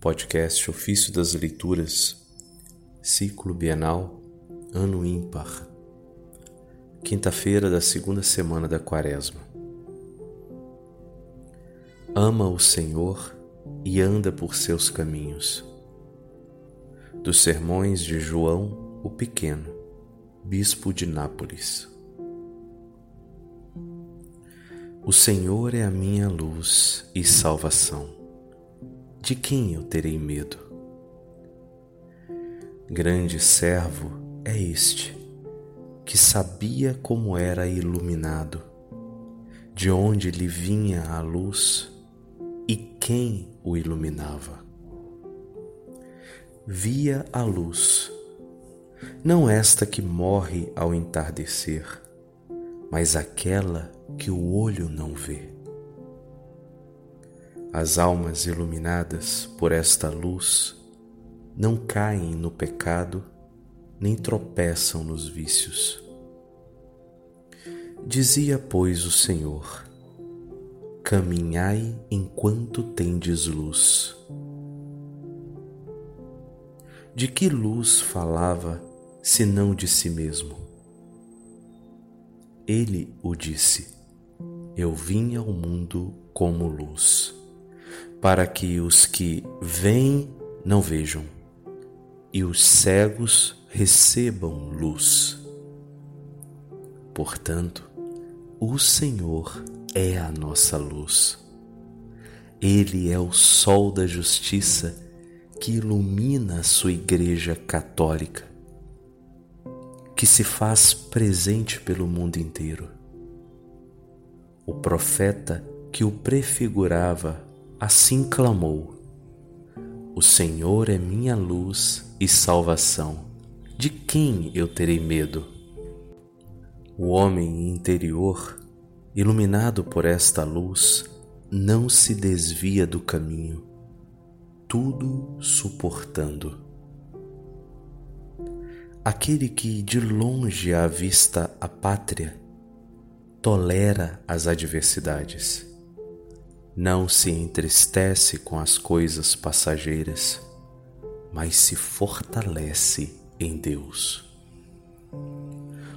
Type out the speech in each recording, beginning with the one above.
Podcast Ofício das Leituras, Ciclo Bienal, Ano Ímpar, quinta-feira da segunda semana da Quaresma. Ama o Senhor e anda por seus caminhos. Dos Sermões de João o Pequeno, Bispo de Nápoles. O Senhor é a minha luz e salvação de quem eu terei medo? Grande servo é este, que sabia como era iluminado, de onde lhe vinha a luz e quem o iluminava. Via a luz, não esta que morre ao entardecer, mas aquela que o olho não vê. As almas iluminadas por esta luz não caem no pecado nem tropeçam nos vícios. Dizia, pois, o Senhor: Caminhai enquanto tendes luz. De que luz falava, senão de si mesmo? Ele o disse: Eu vim ao mundo como luz para que os que veem não vejam e os cegos recebam luz. Portanto, o Senhor é a nossa luz. Ele é o sol da justiça que ilumina a sua Igreja Católica, que se faz presente pelo mundo inteiro. O profeta que o prefigurava assim clamou: O Senhor é minha luz e salvação. De quem eu terei medo? O homem interior, iluminado por esta luz, não se desvia do caminho, tudo suportando. Aquele que de longe avista a pátria, tolera as adversidades não se entristece com as coisas passageiras, mas se fortalece em Deus.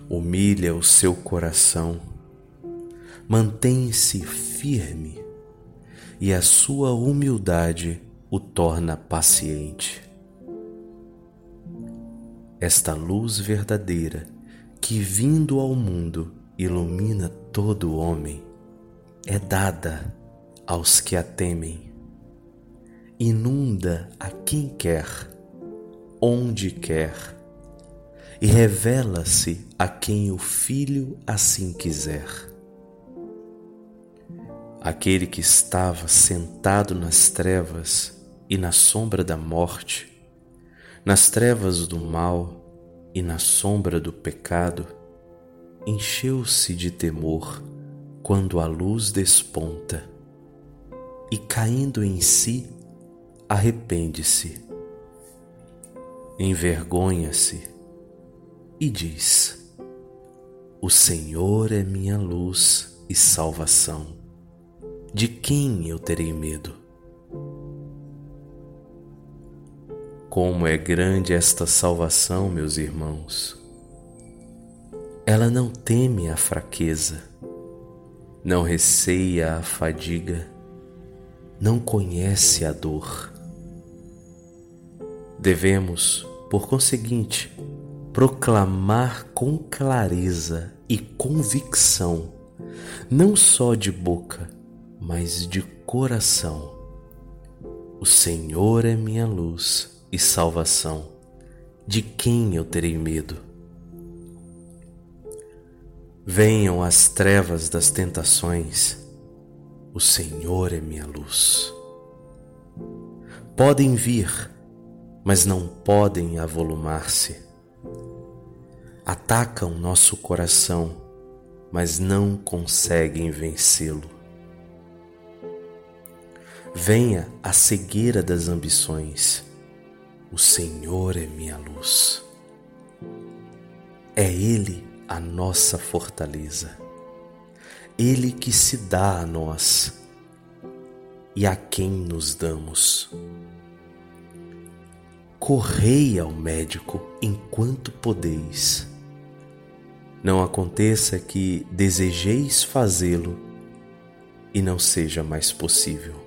Humilha o seu coração, mantém-se firme e a sua humildade o torna paciente. Esta luz verdadeira que vindo ao mundo ilumina todo homem é dada aos que a temem, inunda a quem quer, onde quer, e revela-se a quem o Filho assim quiser. Aquele que estava sentado nas trevas e na sombra da morte, nas trevas do mal e na sombra do pecado, encheu-se de temor quando a luz desponta e caindo em si, arrepende-se, envergonha-se e diz: O Senhor é minha luz e salvação. De quem eu terei medo? Como é grande esta salvação, meus irmãos! Ela não teme a fraqueza, não receia a fadiga, não conhece a dor. Devemos, por conseguinte, proclamar com clareza e convicção, não só de boca, mas de coração: O Senhor é minha luz e salvação, de quem eu terei medo? Venham as trevas das tentações, o Senhor é minha luz. Podem vir, mas não podem avolumar-se. Atacam nosso coração, mas não conseguem vencê-lo. Venha a cegueira das ambições. O Senhor é minha luz. É Ele a nossa fortaleza. Ele que se dá a nós e a quem nos damos. correi ao médico enquanto podeis. Não aconteça que desejeis fazê-lo e não seja mais possível.